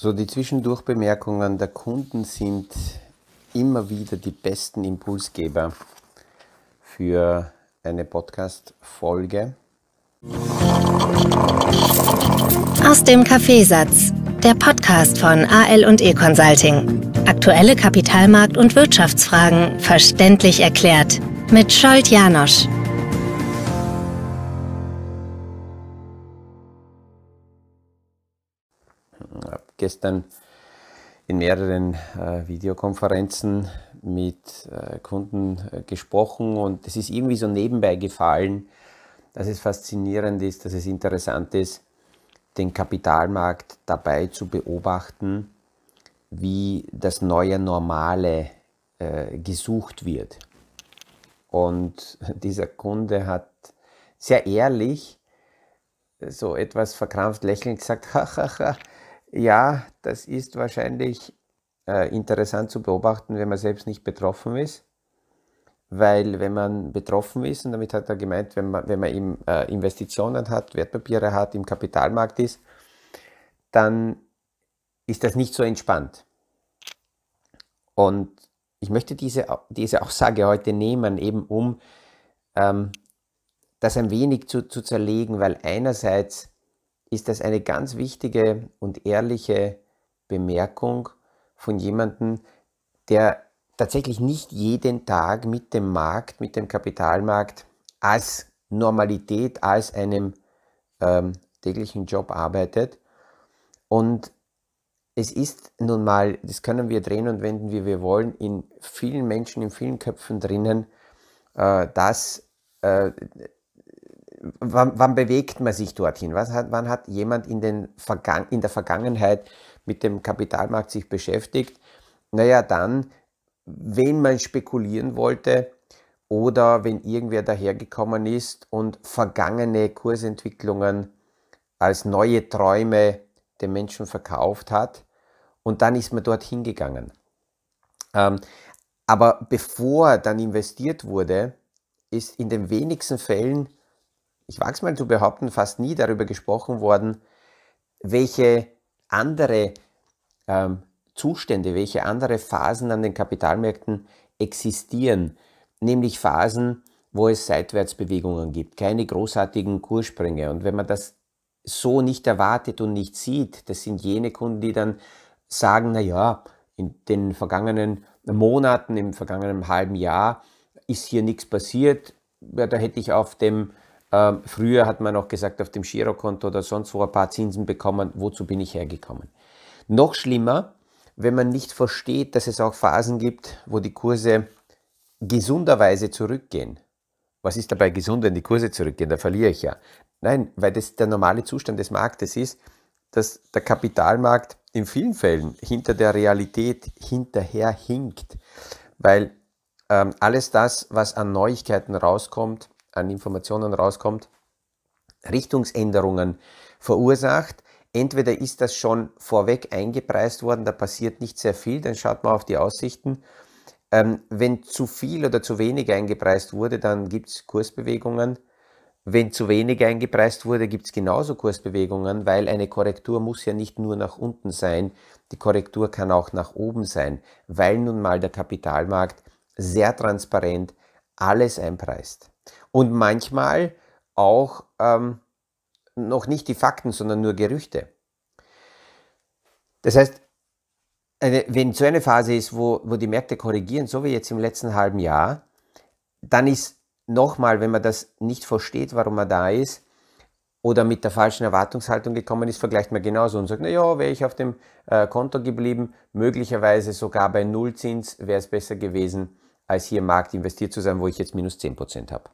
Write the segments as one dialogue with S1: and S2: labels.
S1: So, die Zwischendurchbemerkungen der Kunden sind immer wieder die besten Impulsgeber für eine Podcast-Folge.
S2: Aus dem Kaffeesatz, der Podcast von AL und E Consulting. Aktuelle Kapitalmarkt- und Wirtschaftsfragen verständlich erklärt mit Scholt Janosch.
S1: Gestern in mehreren äh, Videokonferenzen mit äh, Kunden äh, gesprochen und es ist irgendwie so nebenbei gefallen, dass es faszinierend ist, dass es interessant ist, den Kapitalmarkt dabei zu beobachten, wie das neue Normale äh, gesucht wird. Und dieser Kunde hat sehr ehrlich, so etwas verkrampft lächelnd gesagt, hahaha, ja, das ist wahrscheinlich äh, interessant zu beobachten, wenn man selbst nicht betroffen ist. Weil wenn man betroffen ist, und damit hat er gemeint, wenn man, wenn man eben äh, Investitionen hat, Wertpapiere hat, im Kapitalmarkt ist, dann ist das nicht so entspannt. Und ich möchte diese, diese Aussage heute nehmen, eben um ähm, das ein wenig zu, zu zerlegen, weil einerseits ist das eine ganz wichtige und ehrliche Bemerkung von jemandem, der tatsächlich nicht jeden Tag mit dem Markt, mit dem Kapitalmarkt als Normalität, als einem ähm, täglichen Job arbeitet. Und es ist nun mal, das können wir drehen und wenden, wie wir wollen, in vielen Menschen, in vielen Köpfen drinnen, äh, dass äh, wann, wann, bewegt man sich dorthin? Was hat, wann hat jemand in, den Vergang in der Vergangenheit mit dem Kapitalmarkt sich beschäftigt? Naja, dann, wenn man spekulieren wollte oder wenn irgendwer dahergekommen ist und vergangene Kursentwicklungen als neue Träume den Menschen verkauft hat und dann ist man dorthin gegangen. Ähm, aber bevor dann investiert wurde, ist in den wenigsten Fällen ich wage es mal zu behaupten, fast nie darüber gesprochen worden, welche andere ähm, Zustände, welche andere Phasen an den Kapitalmärkten existieren, nämlich Phasen, wo es Seitwärtsbewegungen gibt, keine großartigen Kurssprünge. Und wenn man das so nicht erwartet und nicht sieht, das sind jene Kunden, die dann sagen, na ja, in den vergangenen Monaten, im vergangenen halben Jahr ist hier nichts passiert. Ja, da hätte ich auf dem ähm, früher hat man noch gesagt, auf dem Girokonto oder sonst wo ein paar Zinsen bekommen, wozu bin ich hergekommen. Noch schlimmer, wenn man nicht versteht, dass es auch Phasen gibt, wo die Kurse gesunderweise zurückgehen. Was ist dabei gesund, wenn die Kurse zurückgehen? Da verliere ich ja. Nein, weil das der normale Zustand des Marktes ist, dass der Kapitalmarkt in vielen Fällen hinter der Realität hinterher hinkt. Weil ähm, alles das, was an Neuigkeiten rauskommt, an Informationen rauskommt, Richtungsänderungen verursacht. Entweder ist das schon vorweg eingepreist worden, da passiert nicht sehr viel, dann schaut man auf die Aussichten. Ähm, wenn zu viel oder zu wenig eingepreist wurde, dann gibt es Kursbewegungen. Wenn zu wenig eingepreist wurde, gibt es genauso Kursbewegungen, weil eine Korrektur muss ja nicht nur nach unten sein, die Korrektur kann auch nach oben sein, weil nun mal der Kapitalmarkt sehr transparent alles einpreist und manchmal auch ähm, noch nicht die Fakten, sondern nur Gerüchte. Das heißt, eine, wenn so eine Phase ist, wo, wo die Märkte korrigieren, so wie jetzt im letzten halben Jahr, dann ist nochmal, wenn man das nicht versteht, warum man da ist, oder mit der falschen Erwartungshaltung gekommen ist, vergleicht man genauso und sagt, naja, wäre ich auf dem äh, Konto geblieben, möglicherweise sogar bei Nullzins wäre es besser gewesen, als hier im Markt investiert zu sein, wo ich jetzt minus 10% habe.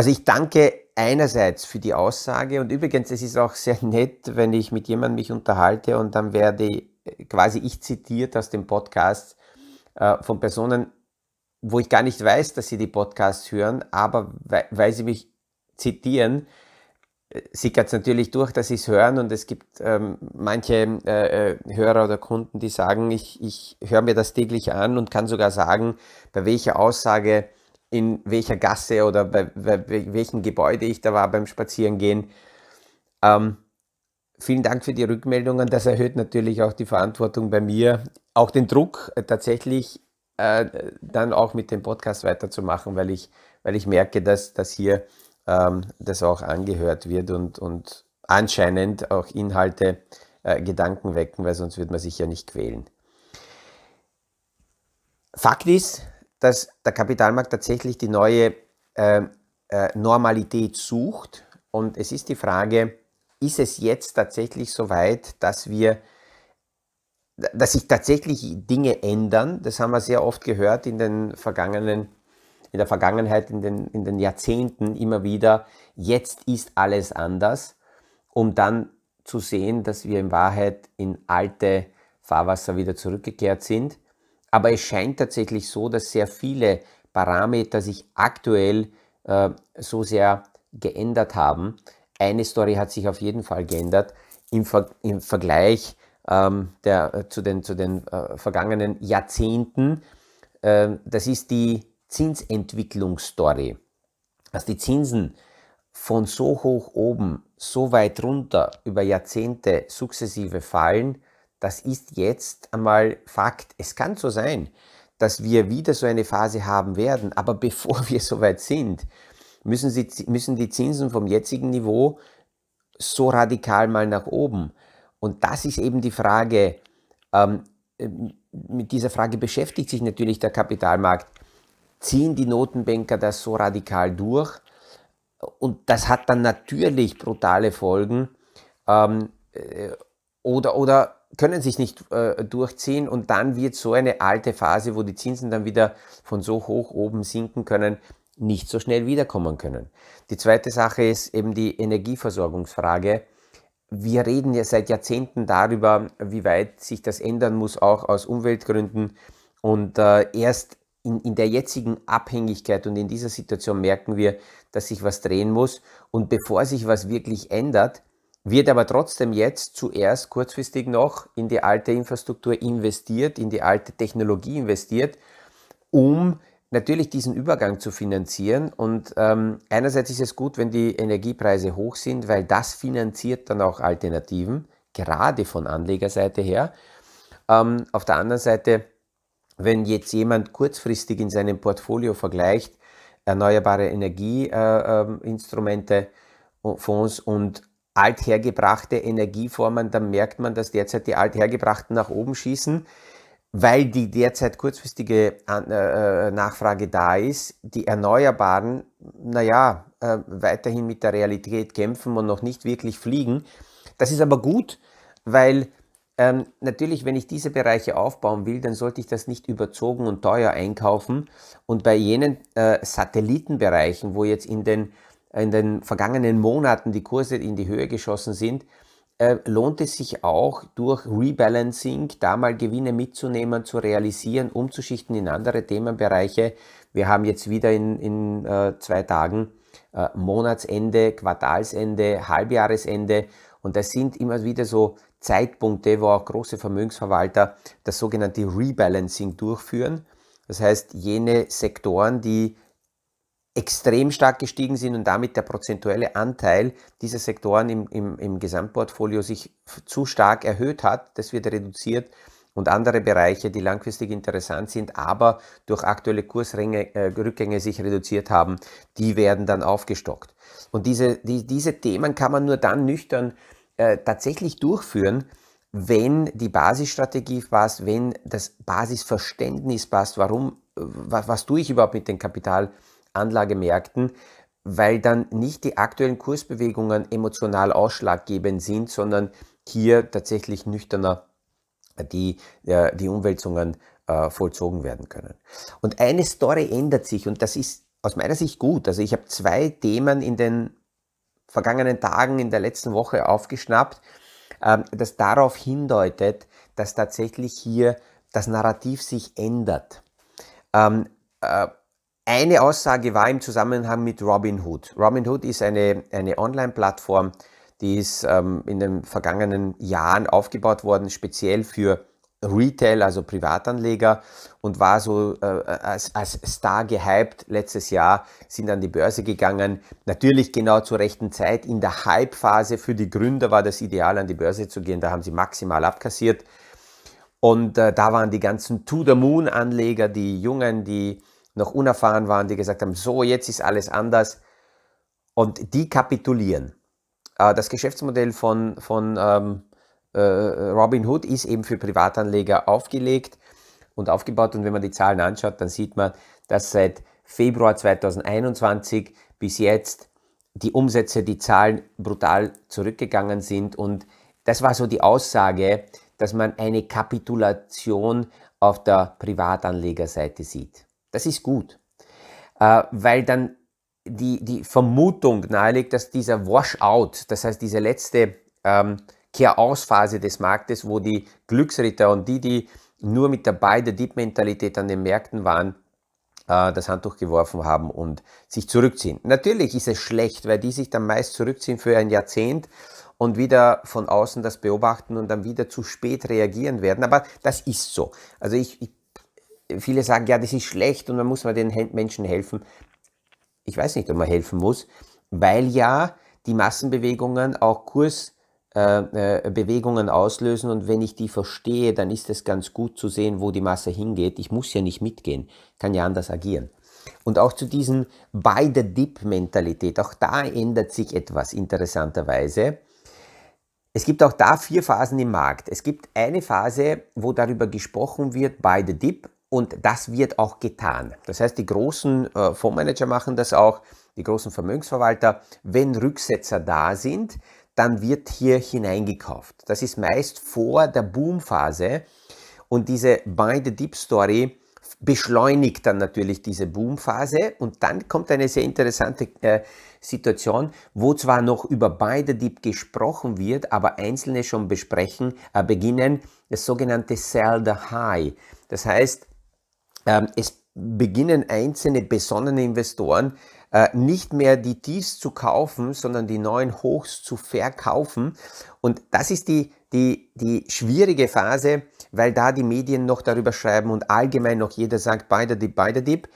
S1: Also ich danke einerseits für die Aussage und übrigens, es ist auch sehr nett, wenn ich mit jemandem mich unterhalte und dann werde äh, quasi ich zitiert aus dem Podcast äh, von Personen, wo ich gar nicht weiß, dass sie die Podcasts hören, aber weil, weil sie mich zitieren, äh, sickert es natürlich durch, dass sie es hören und es gibt ähm, manche äh, äh, Hörer oder Kunden, die sagen, ich, ich höre mir das täglich an und kann sogar sagen, bei welcher Aussage in welcher Gasse oder bei, bei welchem Gebäude ich da war beim Spazierengehen. Ähm, vielen Dank für die Rückmeldungen. Das erhöht natürlich auch die Verantwortung bei mir, auch den Druck äh, tatsächlich äh, dann auch mit dem Podcast weiterzumachen, weil ich, weil ich merke, dass, dass hier ähm, das auch angehört wird und, und anscheinend auch Inhalte, äh, Gedanken wecken, weil sonst wird man sich ja nicht quälen. Fakt ist, dass der Kapitalmarkt tatsächlich die neue äh, äh, Normalität sucht und es ist die Frage, ist es jetzt tatsächlich so weit, dass wir dass sich tatsächlich Dinge ändern. Das haben wir sehr oft gehört in den vergangenen, in der Vergangenheit, in den, in den Jahrzehnten immer wieder. Jetzt ist alles anders, um dann zu sehen, dass wir in Wahrheit in alte Fahrwasser wieder zurückgekehrt sind. Aber es scheint tatsächlich so, dass sehr viele Parameter sich aktuell äh, so sehr geändert haben, eine Story hat sich auf jeden Fall geändert im, Ver im Vergleich ähm, der, äh, zu den, zu den äh, vergangenen Jahrzehnten. Äh, das ist die Zinsentwicklungsstory. Dass die Zinsen von so hoch oben, so weit runter über Jahrzehnte sukzessive fallen, das ist jetzt einmal Fakt. Es kann so sein, dass wir wieder so eine Phase haben werden, aber bevor wir so weit sind, müssen, sie, müssen die Zinsen vom jetzigen Niveau so radikal mal nach oben. Und das ist eben die Frage, ähm, mit dieser Frage beschäftigt sich natürlich der Kapitalmarkt. Ziehen die Notenbanker das so radikal durch? Und das hat dann natürlich brutale Folgen. Ähm, äh, oder, oder können sich nicht äh, durchziehen und dann wird so eine alte Phase, wo die Zinsen dann wieder von so hoch oben sinken können, nicht so schnell wiederkommen können. Die zweite Sache ist eben die Energieversorgungsfrage. Wir reden ja seit Jahrzehnten darüber, wie weit sich das ändern muss, auch aus Umweltgründen. Und äh, erst in, in der jetzigen Abhängigkeit und in dieser Situation merken wir, dass sich was drehen muss. Und bevor sich was wirklich ändert, wird aber trotzdem jetzt zuerst kurzfristig noch in die alte Infrastruktur investiert, in die alte Technologie investiert, um natürlich diesen Übergang zu finanzieren. Und ähm, einerseits ist es gut, wenn die Energiepreise hoch sind, weil das finanziert dann auch Alternativen, gerade von Anlegerseite her. Ähm, auf der anderen Seite, wenn jetzt jemand kurzfristig in seinem Portfolio vergleicht, erneuerbare Energieinstrumente, äh, Fonds und althergebrachte Energieformen, dann merkt man, dass derzeit die althergebrachten nach oben schießen weil die derzeit kurzfristige äh, äh, Nachfrage da ist, die Erneuerbaren, naja, äh, weiterhin mit der Realität kämpfen und noch nicht wirklich fliegen. Das ist aber gut, weil ähm, natürlich, wenn ich diese Bereiche aufbauen will, dann sollte ich das nicht überzogen und teuer einkaufen. Und bei jenen äh, Satellitenbereichen, wo jetzt in den, in den vergangenen Monaten die Kurse in die Höhe geschossen sind, äh, lohnt es sich auch durch Rebalancing da mal Gewinne mitzunehmen, zu realisieren, umzuschichten in andere Themenbereiche. Wir haben jetzt wieder in, in äh, zwei Tagen äh, Monatsende, Quartalsende, Halbjahresende und das sind immer wieder so Zeitpunkte, wo auch große Vermögensverwalter das sogenannte Rebalancing durchführen. Das heißt, jene Sektoren, die extrem stark gestiegen sind und damit der prozentuelle Anteil dieser Sektoren im, im, im Gesamtportfolio sich zu stark erhöht hat. Das wird reduziert und andere Bereiche, die langfristig interessant sind, aber durch aktuelle Kursrückgänge äh, sich reduziert haben, die werden dann aufgestockt. Und diese, die, diese Themen kann man nur dann nüchtern äh, tatsächlich durchführen, wenn die Basisstrategie passt, wenn das Basisverständnis passt, warum, äh, was, was tue ich überhaupt mit dem Kapital, Anlagemärkten, weil dann nicht die aktuellen Kursbewegungen emotional ausschlaggebend sind, sondern hier tatsächlich nüchterner die, äh, die Umwälzungen äh, vollzogen werden können. Und eine Story ändert sich und das ist aus meiner Sicht gut. Also ich habe zwei Themen in den vergangenen Tagen, in der letzten Woche aufgeschnappt, äh, das darauf hindeutet, dass tatsächlich hier das Narrativ sich ändert. Ähm, äh, eine Aussage war im Zusammenhang mit Robinhood. Robinhood ist eine, eine Online-Plattform, die ist ähm, in den vergangenen Jahren aufgebaut worden, speziell für Retail, also Privatanleger und war so äh, als, als Star gehypt letztes Jahr, sind an die Börse gegangen. Natürlich genau zur rechten Zeit. In der Hype-Phase für die Gründer war das ideal, an die Börse zu gehen. Da haben sie maximal abkassiert. Und äh, da waren die ganzen To-the-Moon-Anleger, die Jungen, die noch unerfahren waren, die gesagt haben, so, jetzt ist alles anders. Und die kapitulieren. Äh, das Geschäftsmodell von, von ähm, äh, Robin Hood ist eben für Privatanleger aufgelegt und aufgebaut. Und wenn man die Zahlen anschaut, dann sieht man, dass seit Februar 2021 bis jetzt die Umsätze, die Zahlen brutal zurückgegangen sind. Und das war so die Aussage, dass man eine Kapitulation auf der Privatanlegerseite sieht. Das ist gut, äh, weil dann die, die Vermutung naheliegt, dass dieser Washout, das heißt diese letzte ähm, Kehrausphase des Marktes, wo die Glücksritter und die, die nur mit der Buy-the-Dip-Mentalität an den Märkten waren, äh, das Handtuch geworfen haben und sich zurückziehen. Natürlich ist es schlecht, weil die sich dann meist zurückziehen für ein Jahrzehnt und wieder von außen das beobachten und dann wieder zu spät reagieren werden. Aber das ist so. Also ich, ich viele sagen, ja, das ist schlecht und man muss mal den Menschen helfen. Ich weiß nicht, ob man helfen muss, weil ja die Massenbewegungen auch Kursbewegungen äh, äh auslösen und wenn ich die verstehe, dann ist es ganz gut zu sehen, wo die Masse hingeht. Ich muss ja nicht mitgehen, kann ja anders agieren. Und auch zu diesen By the Dip-Mentalität, auch da ändert sich etwas interessanterweise. Es gibt auch da vier Phasen im Markt. Es gibt eine Phase, wo darüber gesprochen wird, by the dip, und das wird auch getan. Das heißt, die großen äh, Fondsmanager machen das auch, die großen Vermögensverwalter. Wenn Rücksetzer da sind, dann wird hier hineingekauft. Das ist meist vor der Boomphase. Und diese Buy the Dip Story beschleunigt dann natürlich diese Boomphase. Und dann kommt eine sehr interessante äh, Situation, wo zwar noch über Buy the Dip gesprochen wird, aber Einzelne schon besprechen, äh, beginnen das sogenannte Sell the High. Das heißt, es beginnen einzelne besonnene Investoren äh, nicht mehr die Tiefs zu kaufen, sondern die neuen Hochs zu verkaufen. Und das ist die, die, die schwierige Phase, weil da die Medien noch darüber schreiben und allgemein noch jeder sagt, buy the dip, buy the dip.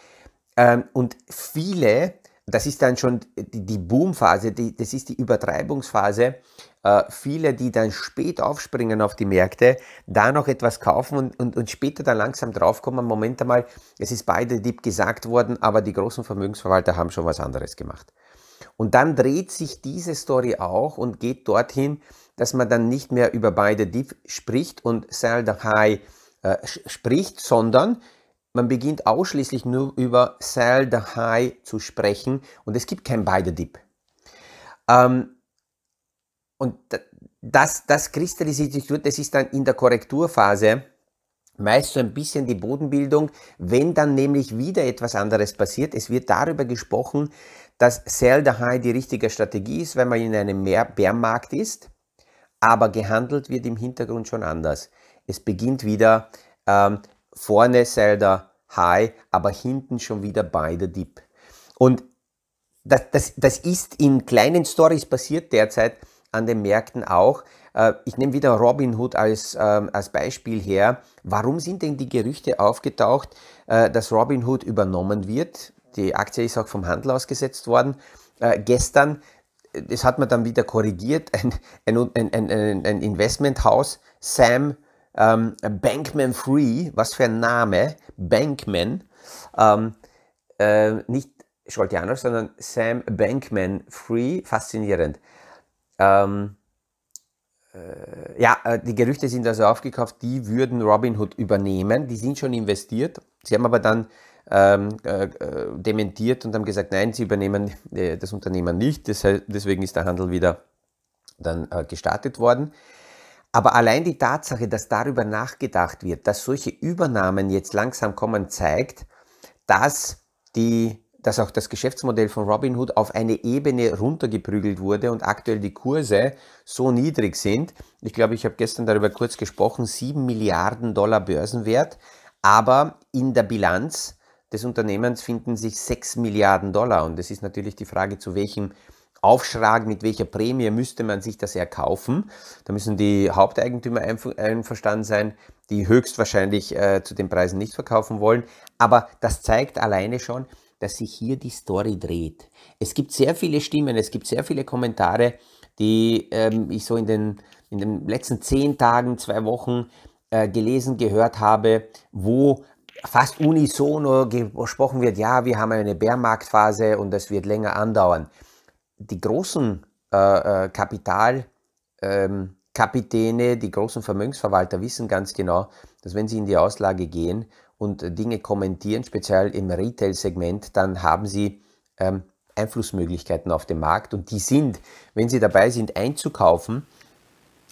S1: Ähm, und viele das ist dann schon die, Boomphase, das ist die Übertreibungsphase. Äh, viele, die dann spät aufspringen auf die Märkte, da noch etwas kaufen und, und, und später dann langsam draufkommen, Moment einmal, es ist beide Dip gesagt worden, aber die großen Vermögensverwalter haben schon was anderes gemacht. Und dann dreht sich diese Story auch und geht dorthin, dass man dann nicht mehr über beide Dip spricht und Sell the High äh, spricht, sondern man beginnt ausschließlich nur über Sell the High zu sprechen und es gibt kein the Dip. Ähm, und das, das kristallisiert sich durch, das ist dann in der Korrekturphase meist so ein bisschen die Bodenbildung, wenn dann nämlich wieder etwas anderes passiert. Es wird darüber gesprochen, dass Sell the High die richtige Strategie ist, wenn man in einem Bärmarkt ist, aber gehandelt wird im Hintergrund schon anders. Es beginnt wieder ähm, vorne Zelda High, aber hinten schon wieder beide Dip. Und das, das, das ist in kleinen Stories passiert derzeit an den Märkten auch. Äh, ich nehme wieder Robinhood als, ähm, als Beispiel her. Warum sind denn die Gerüchte aufgetaucht, äh, dass Robinhood übernommen wird? Die Aktie ist auch vom Handel ausgesetzt worden. Äh, gestern, das hat man dann wieder korrigiert, ein, ein, ein, ein Investmenthaus, Sam ähm, Bankman Free, was für ein Name, Bankman, ähm, äh, nicht Scholtianer, sondern Sam Bankman Free, faszinierend. Ähm, äh, ja, äh, die Gerüchte sind also aufgekauft, die würden Robinhood übernehmen, die sind schon investiert, sie haben aber dann ähm, äh, äh dementiert und haben gesagt, nein, sie übernehmen äh, das Unternehmen nicht, deswegen ist der Handel wieder dann gestartet worden. Aber allein die Tatsache, dass darüber nachgedacht wird, dass solche Übernahmen jetzt langsam kommen, zeigt, dass, die, dass auch das Geschäftsmodell von Robinhood auf eine Ebene runtergeprügelt wurde und aktuell die Kurse so niedrig sind. Ich glaube, ich habe gestern darüber kurz gesprochen, 7 Milliarden Dollar Börsenwert, aber in der Bilanz des Unternehmens finden sich 6 Milliarden Dollar. Und es ist natürlich die Frage, zu welchem Aufschlag, mit welcher Prämie müsste man sich das erkaufen. Da müssen die Haupteigentümer einverstanden sein, die höchstwahrscheinlich äh, zu den Preisen nicht verkaufen wollen. Aber das zeigt alleine schon, dass sich hier die Story dreht. Es gibt sehr viele Stimmen, es gibt sehr viele Kommentare, die ähm, ich so in den, in den letzten zehn Tagen, zwei Wochen äh, gelesen, gehört habe, wo fast unisono gesprochen wird, ja, wir haben eine Bärmarktphase und das wird länger andauern. Die großen äh, äh Kapital, ähm, Kapitäne, die großen Vermögensverwalter wissen ganz genau, dass wenn sie in die Auslage gehen und Dinge kommentieren, speziell im Retail-Segment, dann haben sie ähm, Einflussmöglichkeiten auf dem Markt und die sind, wenn sie dabei sind, einzukaufen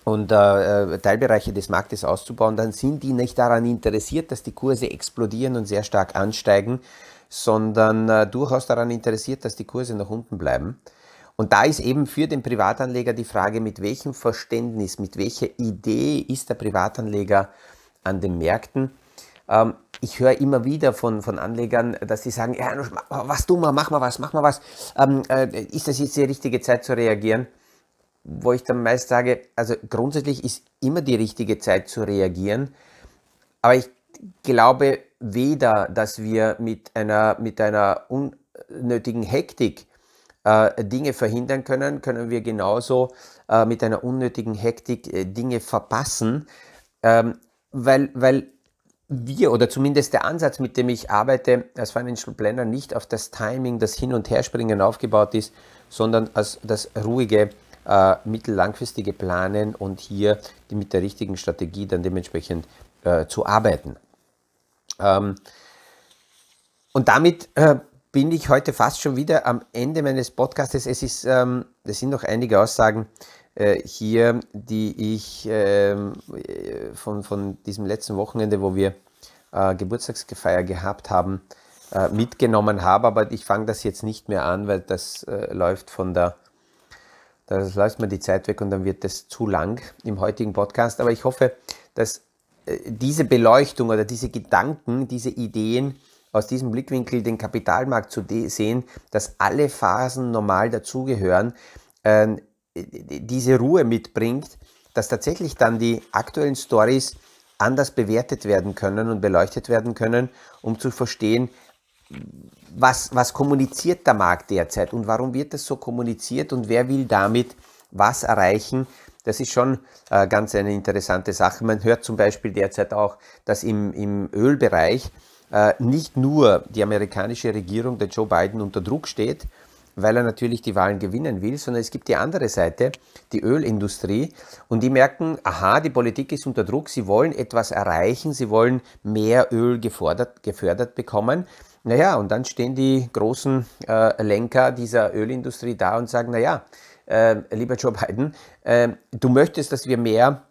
S1: und äh, äh, Teilbereiche des Marktes auszubauen, dann sind die nicht daran interessiert, dass die Kurse explodieren und sehr stark ansteigen, sondern äh, durchaus daran interessiert, dass die Kurse nach unten bleiben. Und da ist eben für den Privatanleger die Frage, mit welchem Verständnis, mit welcher Idee ist der Privatanleger an den Märkten. Ähm, ich höre immer wieder von, von Anlegern, dass sie sagen, ja, was tun wir, mach mal was, mach mal was. Ähm, äh, ist das jetzt die richtige Zeit zu reagieren? Wo ich dann meist sage, also grundsätzlich ist immer die richtige Zeit zu reagieren, aber ich glaube weder, dass wir mit einer, mit einer unnötigen Hektik äh, Dinge verhindern können, können wir genauso äh, mit einer unnötigen Hektik äh, Dinge verpassen, ähm, weil, weil wir oder zumindest der Ansatz, mit dem ich arbeite als Financial Planner, nicht auf das Timing, das Hin- und Herspringen aufgebaut ist, sondern als das ruhige, äh, mittellangfristige Planen und hier die, mit der richtigen Strategie dann dementsprechend äh, zu arbeiten. Ähm, und damit äh, bin ich heute fast schon wieder am Ende meines Podcasts. Es ist, ähm, es sind noch einige Aussagen äh, hier, die ich ähm, äh, von, von diesem letzten Wochenende, wo wir äh, Geburtstagsfeier gehabt haben, äh, mitgenommen habe. Aber ich fange das jetzt nicht mehr an, weil das äh, läuft von der, das läuft mir die Zeit weg und dann wird das zu lang im heutigen Podcast. Aber ich hoffe, dass äh, diese Beleuchtung oder diese Gedanken, diese Ideen, aus diesem Blickwinkel den Kapitalmarkt zu sehen, dass alle Phasen normal dazugehören, äh, diese Ruhe mitbringt, dass tatsächlich dann die aktuellen Stories anders bewertet werden können und beleuchtet werden können, um zu verstehen, was, was kommuniziert der Markt derzeit und warum wird das so kommuniziert und wer will damit was erreichen. Das ist schon äh, ganz eine interessante Sache. Man hört zum Beispiel derzeit auch, dass im, im Ölbereich nicht nur die amerikanische Regierung, der Joe Biden, unter Druck steht, weil er natürlich die Wahlen gewinnen will, sondern es gibt die andere Seite, die Ölindustrie, und die merken, aha, die Politik ist unter Druck, sie wollen etwas erreichen, sie wollen mehr Öl gefordert, gefördert bekommen. Naja, und dann stehen die großen äh, Lenker dieser Ölindustrie da und sagen, naja, äh, lieber Joe Biden, äh, du möchtest, dass wir mehr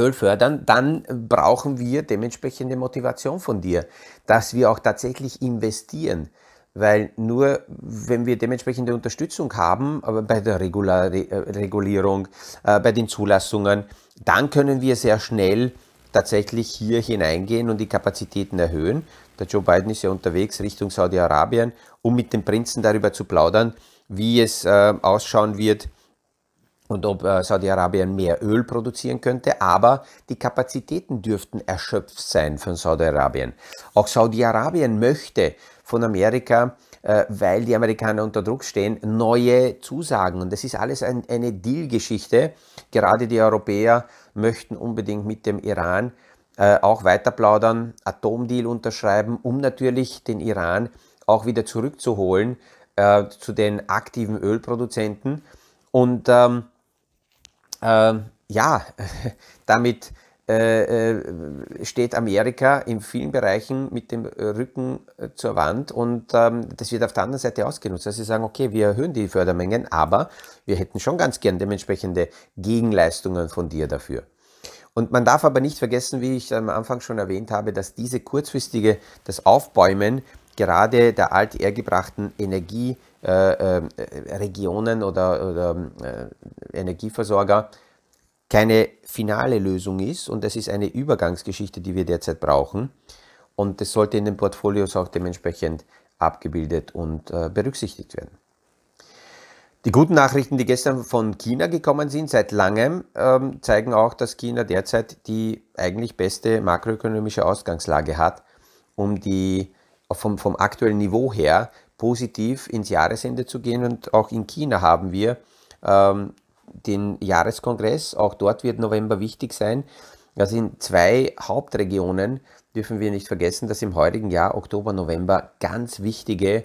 S1: Öl fördern, dann brauchen wir dementsprechende Motivation von dir, dass wir auch tatsächlich investieren. Weil nur wenn wir dementsprechende Unterstützung haben, bei der äh, Regulierung, äh, bei den Zulassungen, dann können wir sehr schnell tatsächlich hier hineingehen und die Kapazitäten erhöhen. Der Joe Biden ist ja unterwegs Richtung Saudi-Arabien, um mit dem Prinzen darüber zu plaudern, wie es äh, ausschauen wird, und ob äh, Saudi-Arabien mehr Öl produzieren könnte, aber die Kapazitäten dürften erschöpft sein von Saudi-Arabien. Auch Saudi-Arabien möchte von Amerika, äh, weil die Amerikaner unter Druck stehen, neue Zusagen. Und das ist alles ein, eine Deal-Geschichte. Gerade die Europäer möchten unbedingt mit dem Iran äh, auch weiter plaudern, Atomdeal unterschreiben, um natürlich den Iran auch wieder zurückzuholen äh, zu den aktiven Ölproduzenten. Und ähm, äh, ja, damit äh, äh, steht Amerika in vielen Bereichen mit dem Rücken äh, zur Wand und ähm, das wird auf der anderen Seite ausgenutzt. Also sie sagen, okay, wir erhöhen die Fördermengen, aber wir hätten schon ganz gern dementsprechende Gegenleistungen von dir dafür. Und man darf aber nicht vergessen, wie ich am Anfang schon erwähnt habe, dass diese kurzfristige, das Aufbäumen gerade der althergebrachten Energieregionen äh, äh, oder, oder äh, Energieversorger keine finale Lösung ist und es ist eine Übergangsgeschichte, die wir derzeit brauchen. Und das sollte in den Portfolios auch dementsprechend abgebildet und äh, berücksichtigt werden. Die guten Nachrichten, die gestern von China gekommen sind, seit langem, ähm, zeigen auch, dass China derzeit die eigentlich beste makroökonomische Ausgangslage hat, um die vom, vom aktuellen Niveau her positiv ins Jahresende zu gehen. Und auch in China haben wir ähm, den Jahreskongress. Auch dort wird November wichtig sein. Also in zwei Hauptregionen dürfen wir nicht vergessen, dass im heutigen Jahr, Oktober, November, ganz wichtige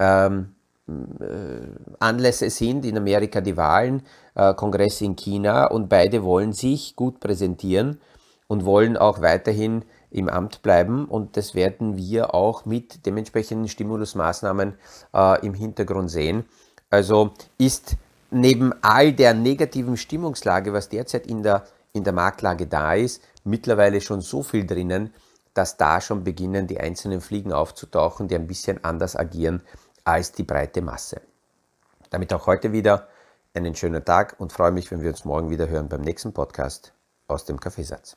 S1: ähm, äh, Anlässe sind, in Amerika die Wahlen, äh, Kongress in China und beide wollen sich gut präsentieren und wollen auch weiterhin im Amt bleiben und das werden wir auch mit dementsprechenden Stimulusmaßnahmen äh, im Hintergrund sehen. Also ist neben all der negativen Stimmungslage, was derzeit in der, in der Marktlage da ist, mittlerweile schon so viel drinnen, dass da schon beginnen, die einzelnen Fliegen aufzutauchen, die ein bisschen anders agieren als die breite Masse. Damit auch heute wieder einen schönen Tag und freue mich, wenn wir uns morgen wieder hören beim nächsten Podcast aus dem Kaffeesatz.